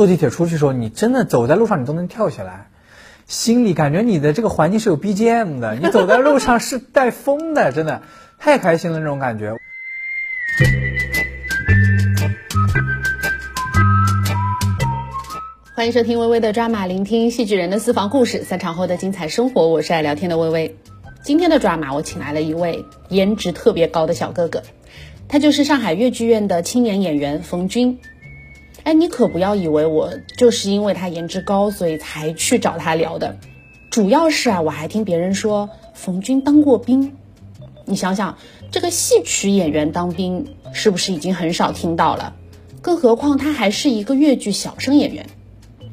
坐地铁出去的时候，你真的走在路上你都能跳起来，心里感觉你的这个环境是有 BGM 的，你走在路上是带风的，真的太开心了那种感觉。欢迎收听微微的抓马，聆听戏剧人的私房故事，散场后的精彩生活。我是爱聊天的微微。今天的抓马，我请来了一位颜值特别高的小哥哥，他就是上海越剧院的青年演员冯军。哎，你可不要以为我就是因为他颜值高，所以才去找他聊的。主要是啊，我还听别人说冯军当过兵。你想想，这个戏曲演员当兵是不是已经很少听到了？更何况他还是一个越剧小生演员。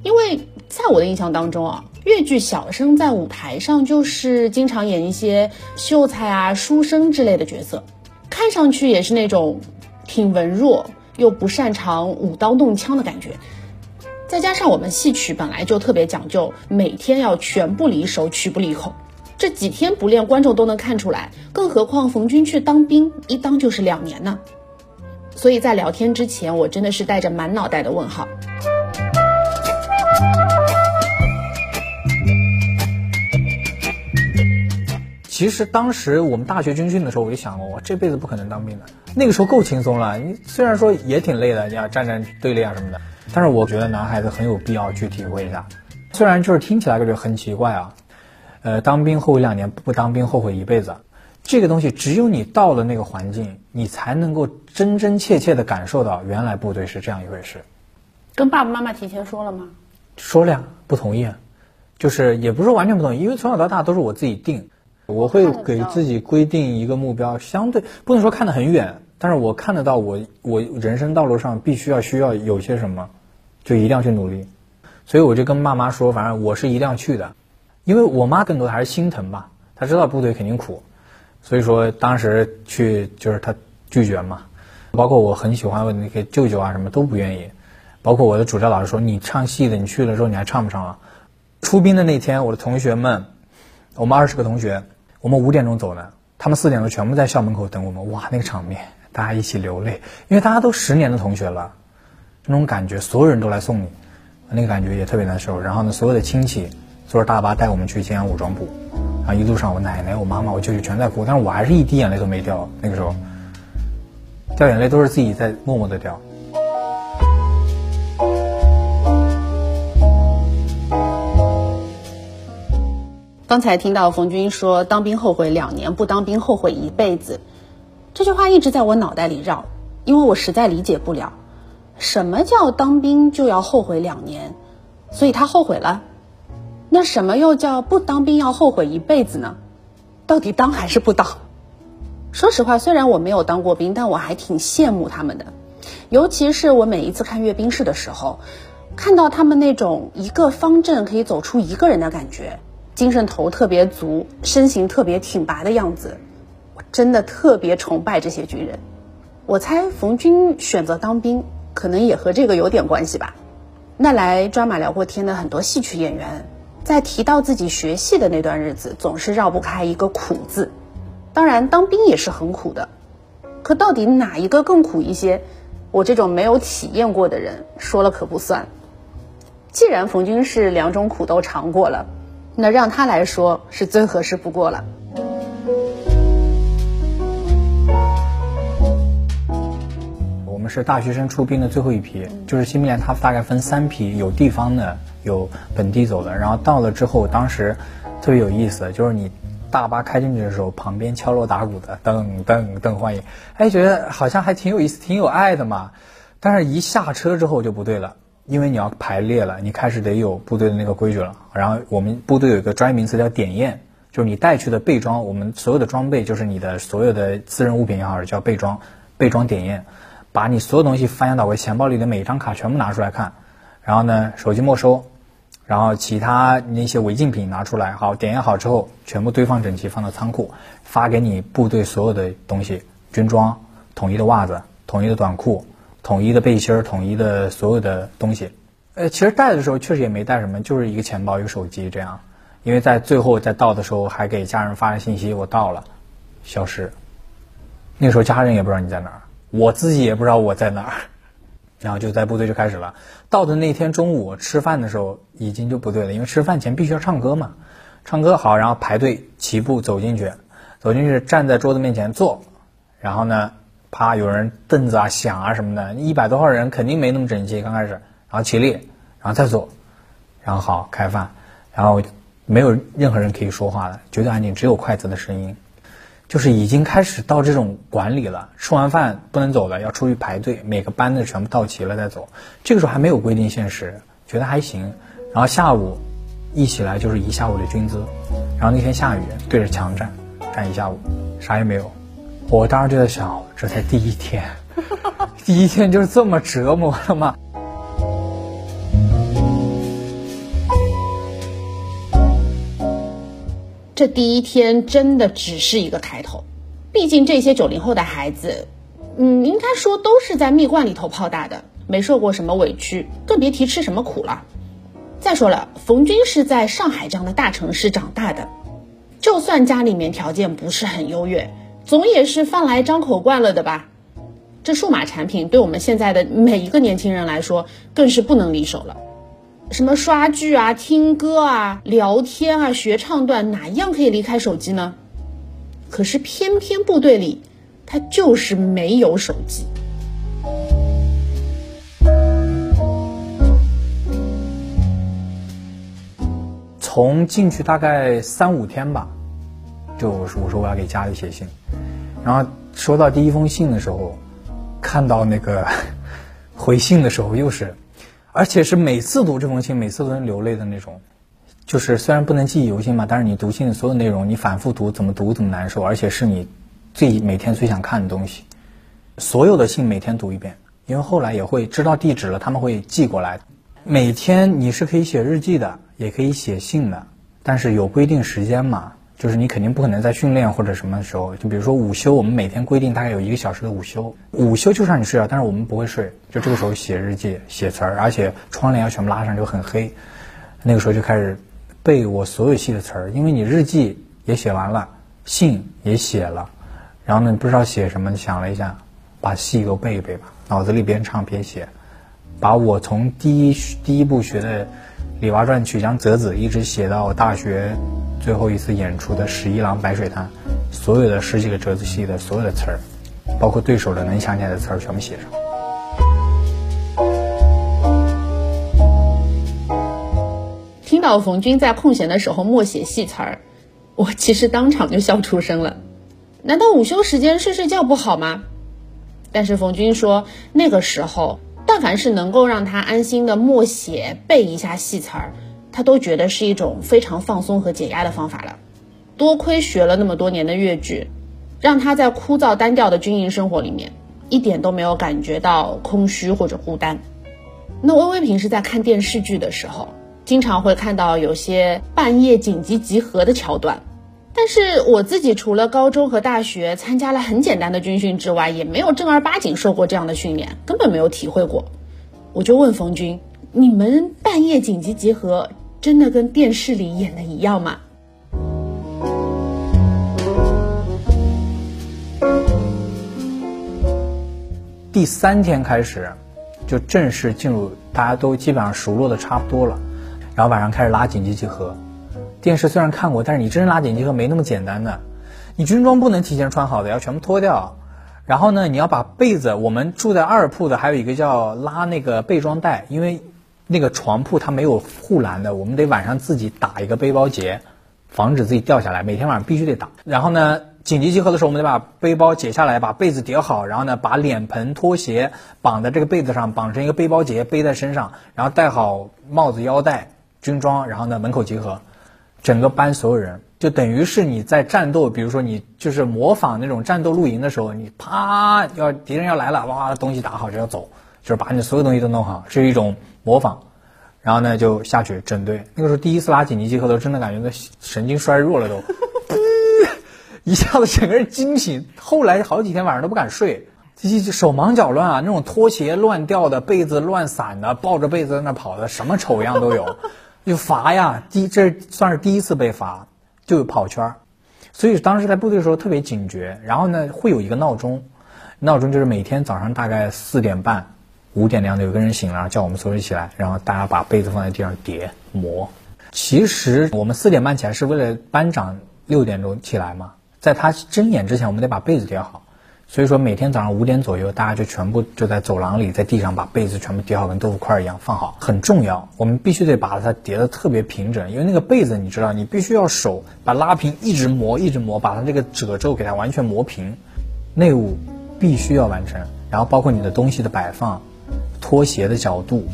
因为在我的印象当中啊，越剧小生在舞台上就是经常演一些秀才啊、书生之类的角色，看上去也是那种挺文弱又不擅长舞刀弄枪的感觉。再加上我们戏曲本来就特别讲究，每天要拳不离手、曲不离口，这几天不练，观众都能看出来。更何况冯军去当兵，一当就是两年呢。所以在聊天之前，我真的是带着满脑袋的问号。其实当时我们大学军训的时候，我就想过，我这辈子不可能当兵的。那个时候够轻松了，你虽然说也挺累的，你要站站队列啊什么的，但是我觉得男孩子很有必要去体会一下。虽然就是听起来感觉很奇怪啊，呃，当兵后悔两年，不当兵后悔一辈子。这个东西只有你到了那个环境，你才能够真真切切的感受到，原来部队是这样一回事。跟爸爸妈妈提前说了吗？说了呀，不同意，就是也不是完全不同意，因为从小到大都是我自己定。我会给自己规定一个目标，相对不能说看得很远，但是我看得到我我人生道路上必须要需要有些什么，就一定要去努力。所以我就跟爸妈说，反正我是一定要去的，因为我妈更多的还是心疼吧，她知道部队肯定苦，所以说当时去就是她拒绝嘛，包括我很喜欢我那个舅舅啊什么都不愿意，包括我的主教老师说你唱戏的，你去了之后你还唱不唱了？出兵的那天，我的同学们，我们二十个同学。我们五点钟走的，他们四点钟全部在校门口等我们。哇，那个场面，大家一起流泪，因为大家都十年的同学了，那种感觉，所有人都来送你，那个感觉也特别难受。然后呢，所有的亲戚坐着大巴带我们去建安武装部，然后一路上我奶奶、我妈妈、我舅舅全在哭，但是我还是一滴眼泪都没掉。那个时候，掉眼泪都是自己在默默的掉。刚才听到冯军说“当兵后悔两年，不当兵后悔一辈子”，这句话一直在我脑袋里绕，因为我实在理解不了，什么叫当兵就要后悔两年，所以他后悔了。那什么又叫不当兵要后悔一辈子呢？到底当还是不当？说实话，虽然我没有当过兵，但我还挺羡慕他们的，尤其是我每一次看阅兵式的时候，看到他们那种一个方阵可以走出一个人的感觉。精神头特别足，身形特别挺拔的样子，我真的特别崇拜这些军人。我猜冯军选择当兵，可能也和这个有点关系吧。那来抓马聊过天的很多戏曲演员，在提到自己学戏的那段日子，总是绕不开一个苦字。当然，当兵也是很苦的，可到底哪一个更苦一些？我这种没有体验过的人说了可不算。既然冯军是两种苦都尝过了。那让他来说是最合适不过了。我们是大学生出兵的最后一批，就是新兵连，它大概分三批，有地方的，有本地走的。然后到了之后，当时特别有意思，就是你大巴开进去的时候，旁边敲锣打鼓的，噔噔噔欢迎，哎，觉得好像还挺有意思，挺有爱的嘛。但是一下车之后就不对了。因为你要排列了，你开始得有部队的那个规矩了。然后我们部队有一个专业名词叫点验，就是你带去的备装，我们所有的装备就是你的所有的私人物品也好，叫备装，备装点验，把你所有东西翻箱倒柜，钱包里的每一张卡全部拿出来看，然后呢，手机没收，然后其他那些违禁品拿出来，好点验好之后，全部堆放整齐，放到仓库，发给你部队所有的东西，军装，统一的袜子，统一的短裤。统一的背心儿，统一的所有的东西，呃，其实带的时候确实也没带什么，就是一个钱包，一个手机这样。因为在最后在到的时候，还给家人发了信息，我到了，消失。那时候家人也不知道你在哪儿，我自己也不知道我在哪儿。然后就在部队就开始了。到的那天中午吃饭的时候已经就不对了，因为吃饭前必须要唱歌嘛，唱歌好，然后排队齐步走进去，走进去站在桌子面前坐，然后呢，啪有人凳子啊响啊什么的，一百多号人肯定没那么整齐，刚开始，然后起立，然后再坐，然后好开饭，然后没有任何人可以说话的，绝对安静，只有筷子的声音。就是已经开始到这种管理了，吃完饭不能走了，要出去排队，每个班的全部到齐了再走。这个时候还没有规定限时，觉得还行。然后下午一起来就是一下午的军姿，然后那天下雨，对着墙站，站一下午，啥也没有。我当时就在想，这才第一天，第一天就是这么折磨了吗？这第一天真的只是一个开头，毕竟这些九零后的孩子，嗯，应该说都是在蜜罐里头泡大的，没受过什么委屈，更别提吃什么苦了。再说了，冯军是在上海这样的大城市长大的，就算家里面条件不是很优越，总也是饭来张口惯了的吧？这数码产品对我们现在的每一个年轻人来说，更是不能离手了。什么刷剧啊、听歌啊、聊天啊、学唱段，哪一样可以离开手机呢？可是偏偏部队里，他就是没有手机。从进去大概三五天吧，就我说我说我要给家里写信，然后收到第一封信的时候，看到那个 回信的时候又是。而且是每次读这封信，每次都能流泪的那种。就是虽然不能记忆犹新嘛，但是你读信的所有内容，你反复读，怎么读怎么难受。而且是你最每天最想看的东西。所有的信每天读一遍，因为后来也会知道地址了，他们会寄过来。每天你是可以写日记的，也可以写信的，但是有规定时间嘛。就是你肯定不可能在训练或者什么时候，就比如说午休，我们每天规定大概有一个小时的午休，午休就让你睡觉，但是我们不会睡，就这个时候写日记、写词儿，而且窗帘要全部拉上，就很黑。那个时候就开始背我所有戏的词儿，因为你日记也写完了，信也写了，然后呢不知道写什么，想了一下，把戏都背一背吧，脑子里边唱边写，把我从第一第一部学的《李娃传》曲江泽子一直写到大学。最后一次演出的《十一郎白水滩》，所有的十几个折子戏的所有的词儿，包括对手的能想起来的词儿，全部写上。听到冯军在空闲的时候默写戏词儿，我其实当场就笑出声了。难道午休时间睡睡觉不好吗？但是冯军说，那个时候，但凡是能够让他安心的默写背一下戏词儿。他都觉得是一种非常放松和解压的方法了。多亏学了那么多年的越剧，让他在枯燥单调的军营生活里面一点都没有感觉到空虚或者孤单。那微微平时在看电视剧的时候，经常会看到有些半夜紧急集合的桥段。但是我自己除了高中和大学参加了很简单的军训之外，也没有正儿八经受过这样的训练，根本没有体会过。我就问冯军：“你们半夜紧急集合？”真的跟电视里演的一样吗？第三天开始，就正式进入，大家都基本上熟络的差不多了，然后晚上开始拉紧急集合。电视虽然看过，但是你真正拉紧急合没那么简单的。你军装不能提前穿好的，要全部脱掉。然后呢，你要把被子，我们住在二铺的，还有一个叫拉那个被装袋，因为。那个床铺它没有护栏的，我们得晚上自己打一个背包结，防止自己掉下来。每天晚上必须得打。然后呢，紧急集合的时候，我们得把背包解下来，把被子叠好，然后呢，把脸盆、拖鞋绑在这个被子上，绑成一个背包结背在身上，然后戴好帽子、腰带、军装，然后呢，门口集合。整个班所有人就等于是你在战斗，比如说你就是模仿那种战斗露营的时候，你啪要敌人要来了，哇，东西打好就要走，就是把你所有东西都弄好，是一种。模仿，然后呢就下去整队。那个时候第一次拉紧急集合的时候，真的感觉那 神经衰弱了都，一下子整个人惊醒。后来好几天晚上都不敢睡，手忙脚乱啊，那种拖鞋乱掉的，被子乱散的，抱着被子在那跑的，什么丑样都有。就罚呀，第这算是第一次被罚，就跑圈儿。所以当时在部队的时候特别警觉。然后呢会有一个闹钟，闹钟就是每天早上大概四点半。五点那样的有个人醒了，叫我们所有人起来，然后大家把被子放在地上叠磨。其实我们四点半起来是为了班长六点钟起来嘛，在他睁眼之前，我们得把被子叠好。所以说每天早上五点左右，大家就全部就在走廊里，在地上把被子全部叠好，跟豆腐块一样放好，很重要。我们必须得把它叠得特别平整，因为那个被子你知道，你必须要手把拉平，一直磨，一直磨，把它这个褶皱给它完全磨平。内务必须要完成，然后包括你的东西的摆放，拖鞋的角度，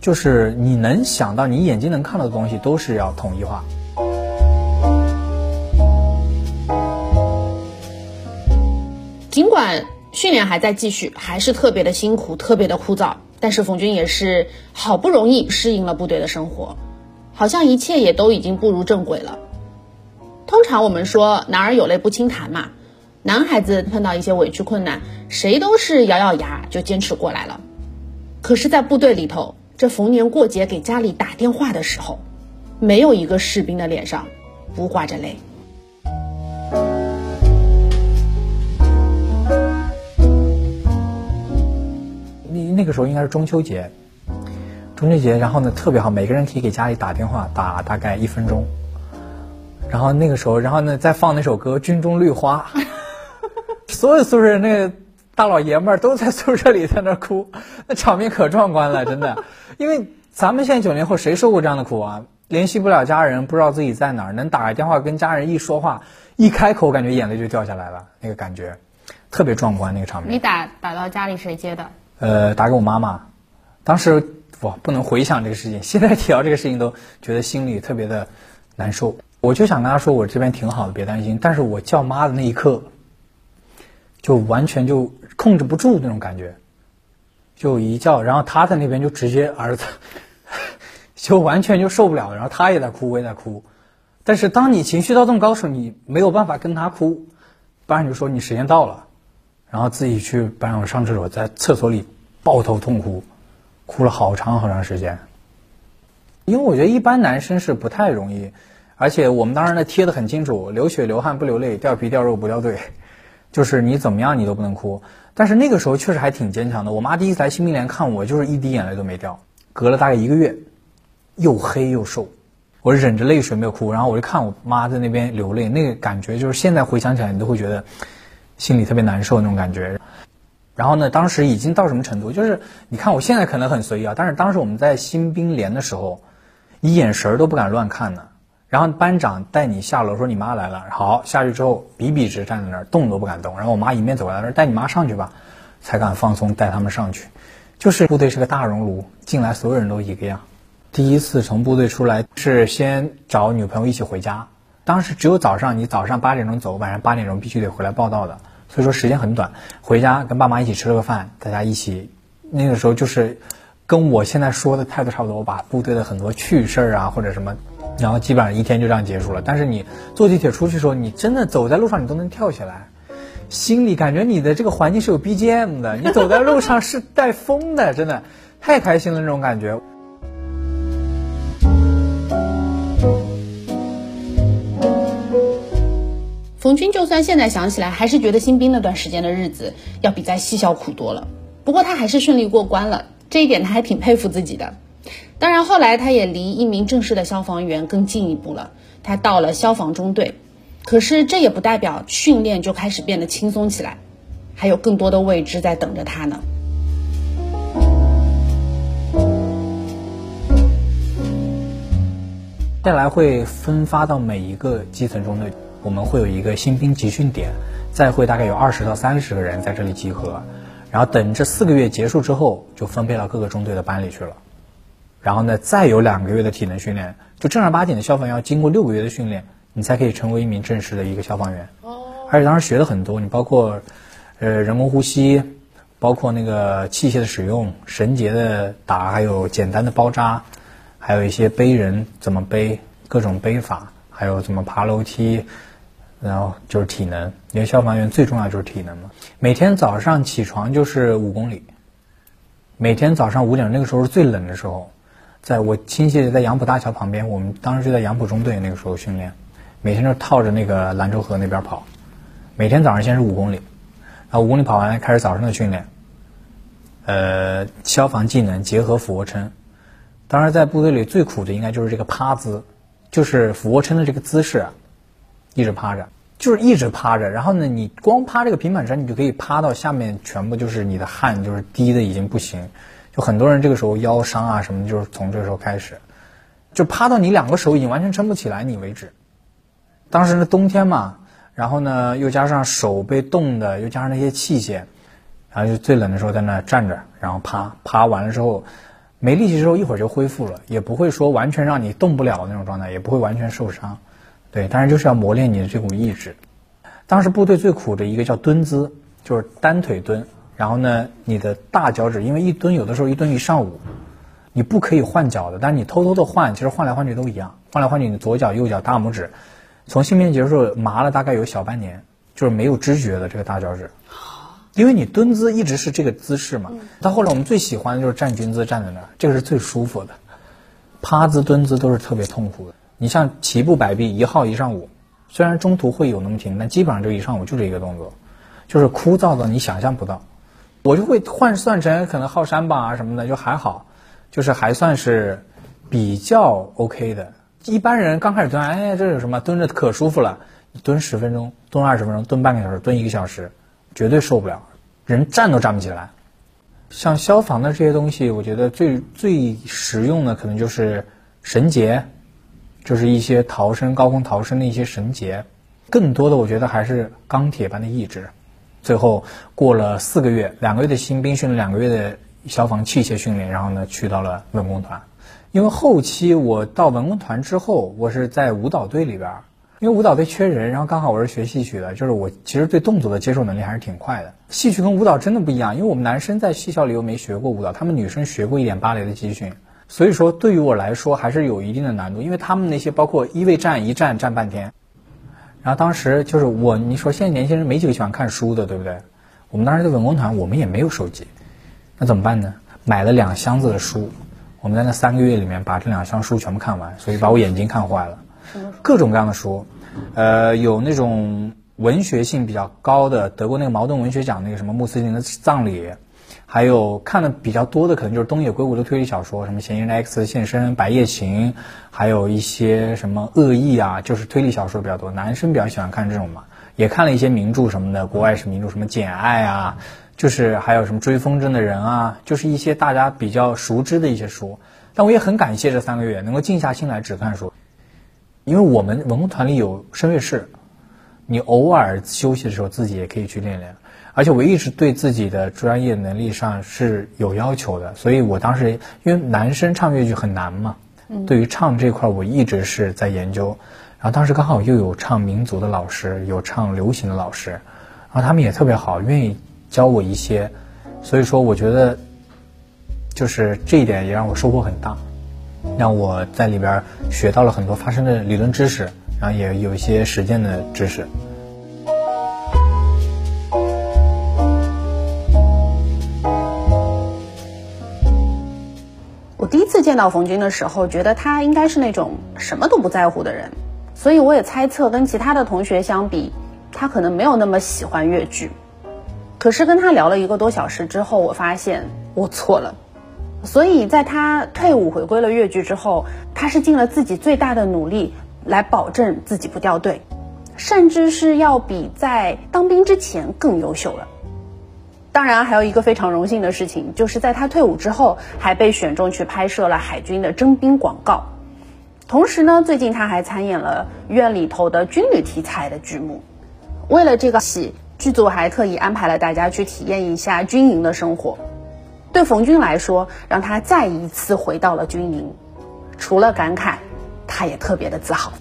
就是你能想到、你眼睛能看到的东西，都是要统一化。尽管训练还在继续，还是特别的辛苦，特别的枯燥，但是冯军也是好不容易适应了部队的生活，好像一切也都已经步入正轨了。通常我们说男儿有泪不轻弹嘛，男孩子碰到一些委屈困难，谁都是咬咬牙就坚持过来了。可是，在部队里头，这逢年过节给家里打电话的时候，没有一个士兵的脸上不挂着泪。那那个时候应该是中秋节，中秋节，然后呢特别好，每个人可以给家里打电话，打大概一分钟。然后那个时候，然后呢再放那首歌《军中绿花》，所有宿舍那个大老爷们儿都在宿舍里在那哭，那场面可壮观了，真的。因为咱们现在九零后谁受过这样的苦啊？联系不了家人，不知道自己在哪儿，能打个电话跟家人一说话，一开口感觉眼泪就掉下来了，那个感觉特别壮观，那个场面。你打打到家里谁接的？呃，打给我妈妈，当时哇，不能回想这个事情，现在提到这个事情都觉得心里特别的难受。我就想跟她说，我这边挺好的，别担心。但是我叫妈的那一刻，就完全就控制不住那种感觉，就一叫，然后她在那边就直接儿子，就完全就受不了，然后她也在哭，我也在哭。但是当你情绪到这么高时候，你没有办法跟她哭，班长就说你时间到了。然后自己去班上上厕所，在厕所里抱头痛哭，哭了好长好长时间。因为我觉得一般男生是不太容易，而且我们当时呢贴的很清楚，流血流汗不流泪，掉皮掉肉不掉队，就是你怎么样你都不能哭。但是那个时候确实还挺坚强的。我妈第一次来新兵连看我，就是一滴眼泪都没掉。隔了大概一个月，又黑又瘦，我忍着泪水没有哭。然后我就看我妈在那边流泪，那个感觉就是现在回想起来，你都会觉得。心里特别难受那种感觉，然后呢，当时已经到什么程度？就是你看我现在可能很随意啊，但是当时我们在新兵连的时候，你眼神都不敢乱看呢。然后班长带你下楼说你妈来了，好下去之后笔笔直站在那儿动都不敢动。然后我妈迎面走过来说带你妈上去吧，才敢放松带他们上去。就是部队是个大熔炉，进来所有人都一个样。第一次从部队出来是先找女朋友一起回家。当时只有早上，你早上八点钟走，晚上八点钟必须得回来报道的，所以说时间很短。回家跟爸妈一起吃了个饭，大家一起，那个时候就是跟我现在说的态度差不多。我把部队的很多趣事儿啊或者什么，然后基本上一天就这样结束了。但是你坐地铁出去的时候，你真的走在路上你都能跳起来，心里感觉你的这个环境是有 BGM 的，你走在路上是带风的，真的太开心了那种感觉。冯军就算现在想起来，还是觉得新兵那段时间的日子要比在西校苦多了。不过他还是顺利过关了，这一点他还挺佩服自己的。当然，后来他也离一名正式的消防员更进一步了，他到了消防中队。可是这也不代表训练就开始变得轻松起来，还有更多的未知在等着他呢。接下来会分发到每一个基层中队。我们会有一个新兵集训点，再会大概有二十到三十个人在这里集合，然后等这四个月结束之后，就分配到各个中队的班里去了。然后呢，再有两个月的体能训练，就正儿八经的消防员要经过六个月的训练，你才可以成为一名正式的一个消防员。哦。而且当时学了很多，你包括，呃，人工呼吸，包括那个器械的使用，绳结的打，还有简单的包扎，还有一些背人怎么背，各种背法，还有怎么爬楼梯。然后就是体能，因为消防员最重要就是体能嘛。每天早上起床就是五公里，每天早上五点那个时候是最冷的时候，在我亲戚在杨浦大桥旁边，我们当时就在杨浦中队那个时候训练，每天就套着那个兰州河那边跑，每天早上先是五公里，然后五公里跑完开始早上的训练，呃，消防技能结合俯卧撑。当然，在部队里最苦的应该就是这个趴姿，就是俯卧撑的这个姿势，啊。一直趴着，就是一直趴着。然后呢，你光趴这个平板撑，你就可以趴到下面，全部就是你的汗就是滴的已经不行。就很多人这个时候腰伤啊什么，就是从这个时候开始，就趴到你两个手已经完全撑不起来你为止。当时是冬天嘛，然后呢又加上手被冻的，又加上那些器械，然后就最冷的时候在那站着，然后趴趴完了之后。没力气之后，一会儿就恢复了，也不会说完全让你动不了那种状态，也不会完全受伤，对，当然就是要磨练你的这股意志。当时部队最苦的一个叫蹲姿，就是单腿蹲，然后呢，你的大脚趾，因为一蹲有的时候一蹲一上午，你不可以换脚的，但是你偷偷的换，其实换来换去都一样，换来换去，你左脚右脚大拇指，从训练结束麻了大概有小半年，就是没有知觉的这个大脚趾。因为你蹲姿一直是这个姿势嘛，到后来我们最喜欢的就是站军姿，站在那儿，这个是最舒服的。趴姿、蹲姿都是特别痛苦的。你像齐步摆臂一号一上午，虽然中途会有那么停，但基本上就一上午就这一个动作，就是枯燥的你想象不到。我就会换算成可能耗山吧啊什么的，就还好，就是还算是比较 OK 的。一般人刚开始蹲，哎，这有什么？蹲着可舒服了，蹲十分钟，蹲二十分钟，蹲半个小时，蹲一个小时。绝对受不了，人站都站不起来。像消防的这些东西，我觉得最最实用的可能就是绳结，就是一些逃生、高空逃生的一些绳结。更多的，我觉得还是钢铁般的意志。最后过了四个月，两个月的新兵训练，两个月的消防器械训练，然后呢，去到了文工团。因为后期我到文工团之后，我是在舞蹈队里边。因为舞蹈队缺人，然后刚好我是学戏曲的，就是我其实对动作的接受能力还是挺快的。戏曲跟舞蹈真的不一样，因为我们男生在戏校里又没学过舞蹈，他们女生学过一点芭蕾的集训，所以说对于我来说还是有一定的难度。因为他们那些包括一位站一站站半天，然后当时就是我，你说现在年轻人没几个喜欢看书的，对不对？我们当时在文工团，我们也没有手机，那怎么办呢？买了两箱子的书，我们在那三个月里面把这两箱书全部看完，所以把我眼睛看坏了，各种各样的书。呃，有那种文学性比较高的，得过那个茅盾文学奖那个什么穆斯林的葬礼，还有看的比较多的，可能就是东野圭吾的推理小说，什么嫌疑人 X 现身、白夜行，还有一些什么恶意啊，就是推理小说比较多，男生比较喜欢看这种嘛。也看了一些名著什么的，国外是名著，什么简爱啊，就是还有什么追风筝的人啊，就是一些大家比较熟知的一些书。但我也很感谢这三个月能够静下心来只看书。因为我们文工团里有声乐室，你偶尔休息的时候自己也可以去练练。而且我一直对自己的专业能力上是有要求的，所以我当时因为男生唱越剧很难嘛，对于唱这块我一直是在研究。然后当时刚好又有唱民族的老师，有唱流行的老师，然后他们也特别好，愿意教我一些。所以说，我觉得就是这一点也让我收获很大。让我在里边学到了很多发声的理论知识，然后也有一些实践的知识。见到冯军的时候，觉得他应该是那种什么都不在乎的人，所以我也猜测跟其他的同学相比，他可能没有那么喜欢越剧。可是跟他聊了一个多小时之后，我发现我错了。所以，在他退伍回归了越剧之后，他是尽了自己最大的努力来保证自己不掉队，甚至是要比在当兵之前更优秀了。当然，还有一个非常荣幸的事情，就是在他退伍之后，还被选中去拍摄了海军的征兵广告。同时呢，最近他还参演了院里头的军旅题材的剧目。为了这个戏，剧组还特意安排了大家去体验一下军营的生活。对冯军来说，让他再一次回到了军营，除了感慨，他也特别的自豪。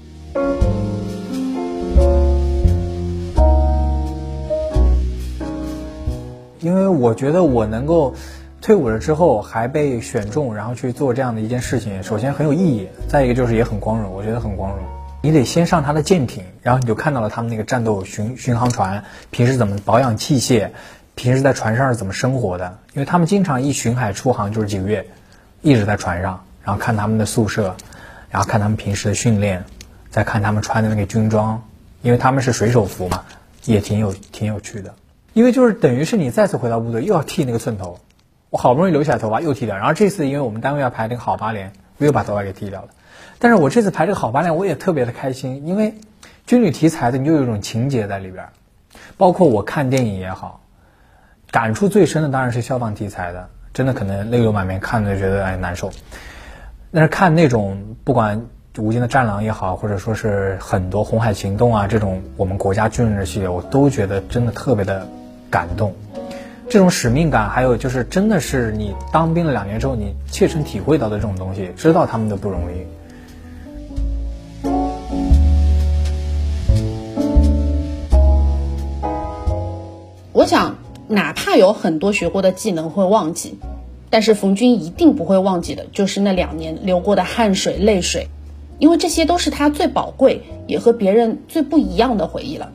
因为我觉得我能够退伍了之后还被选中，然后去做这样的一件事情，首先很有意义，再一个就是也很光荣，我觉得很光荣。你得先上他的舰艇，然后你就看到了他们那个战斗巡巡航船平时怎么保养器械。平时在船上是怎么生活的？因为他们经常一巡海出航就是几个月，一直在船上，然后看他们的宿舍，然后看他们平时的训练，再看他们穿的那个军装，因为他们是水手服嘛，也挺有挺有趣的。因为就是等于是你再次回到部队，又要剃那个寸头，我好不容易留下来头发又剃掉，然后这次因为我们单位要排那个好八连，我又把头发给剃掉了。但是我这次排这个好八连，我也特别的开心，因为军旅题材的你就有一种情节在里边，包括我看电影也好，感触最深的当然是消防题材的，真的可能泪流满面，看着觉得哎难受。但是看那种不管无尽的战狼也好，或者说是很多红海行动啊这种我们国家军人的系列，我都觉得真的特别的感动。这种使命感，还有就是真的是你当兵了两年之后，你切身体会到的这种东西，知道他们的不容易。我想，哪怕有很多学过的技能会忘记，但是冯军一定不会忘记的，就是那两年流过的汗水、泪水，因为这些都是他最宝贵，也和别人最不一样的回忆了。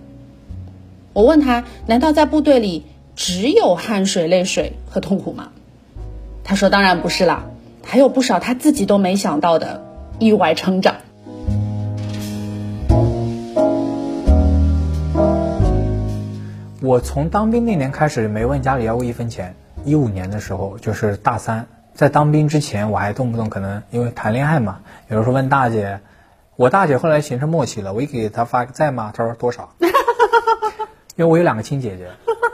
我问他，难道在部队里？只有汗水、泪水和痛苦吗？他说：“当然不是啦，还有不少他自己都没想到的意外成长。”我从当兵那年开始没问家里要过一分钱。一五年的时候，就是大三，在当兵之前，我还动不动可能因为谈恋爱嘛，有时候问大姐，我大姐后来形成默契了，我一给她发个在吗？她说多少？因为我有两个亲姐姐。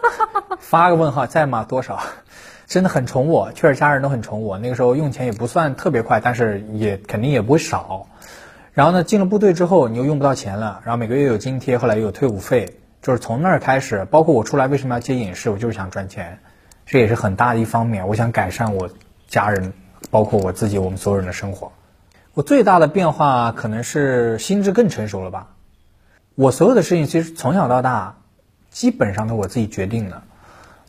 发个问号在吗？多少？真的很宠我，确实家人都很宠我。那个时候用钱也不算特别快，但是也肯定也不会少。然后呢，进了部队之后你又用不到钱了，然后每个月有津贴，后来又有退伍费，就是从那儿开始。包括我出来为什么要接影视，我就是想赚钱，这也是很大的一方面。我想改善我家人，包括我自己，我们所有人的生活。我最大的变化可能是心智更成熟了吧。我所有的事情其实从小到大，基本上都我自己决定的。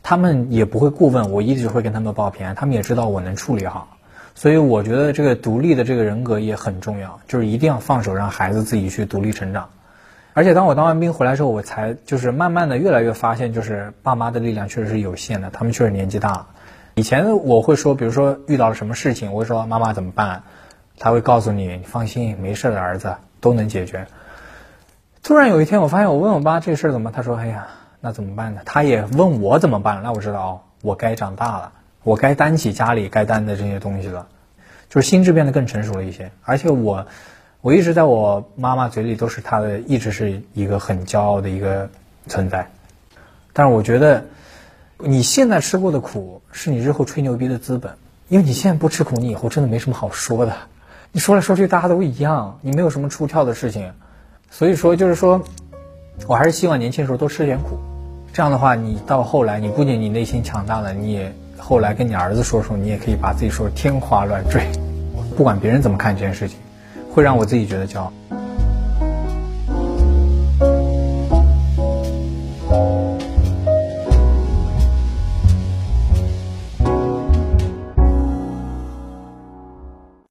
他们也不会过问，我一直会跟他们报平安，他们也知道我能处理好，所以我觉得这个独立的这个人格也很重要，就是一定要放手让孩子自己去独立成长。而且当我当完兵回来之后，我才就是慢慢的越来越发现，就是爸妈的力量确实是有限的，他们确实年纪大。以前我会说，比如说遇到了什么事情，我会说妈妈怎么办，他会告诉你，你放心，没事的，儿子都能解决。突然有一天，我发现我问我爸这事儿怎么，他说，哎呀。那怎么办呢？他也问我怎么办，那我知道哦，我该长大了，我该担起家里该担的这些东西了，就是心智变得更成熟了一些。而且我，我一直在我妈妈嘴里都是她的，一直是一个很骄傲的一个存在。但是我觉得，你现在吃过的苦，是你日后吹牛逼的资本。因为你现在不吃苦，你以后真的没什么好说的。你说来说去大家都一样，你没有什么出挑的事情。所以说，就是说，我还是希望年轻时候多吃点苦。这样的话，你到后来，你不仅你内心强大了，你也后来跟你儿子说说，你也可以把自己说天花乱坠。不管别人怎么看这件事情，会让我自己觉得骄傲。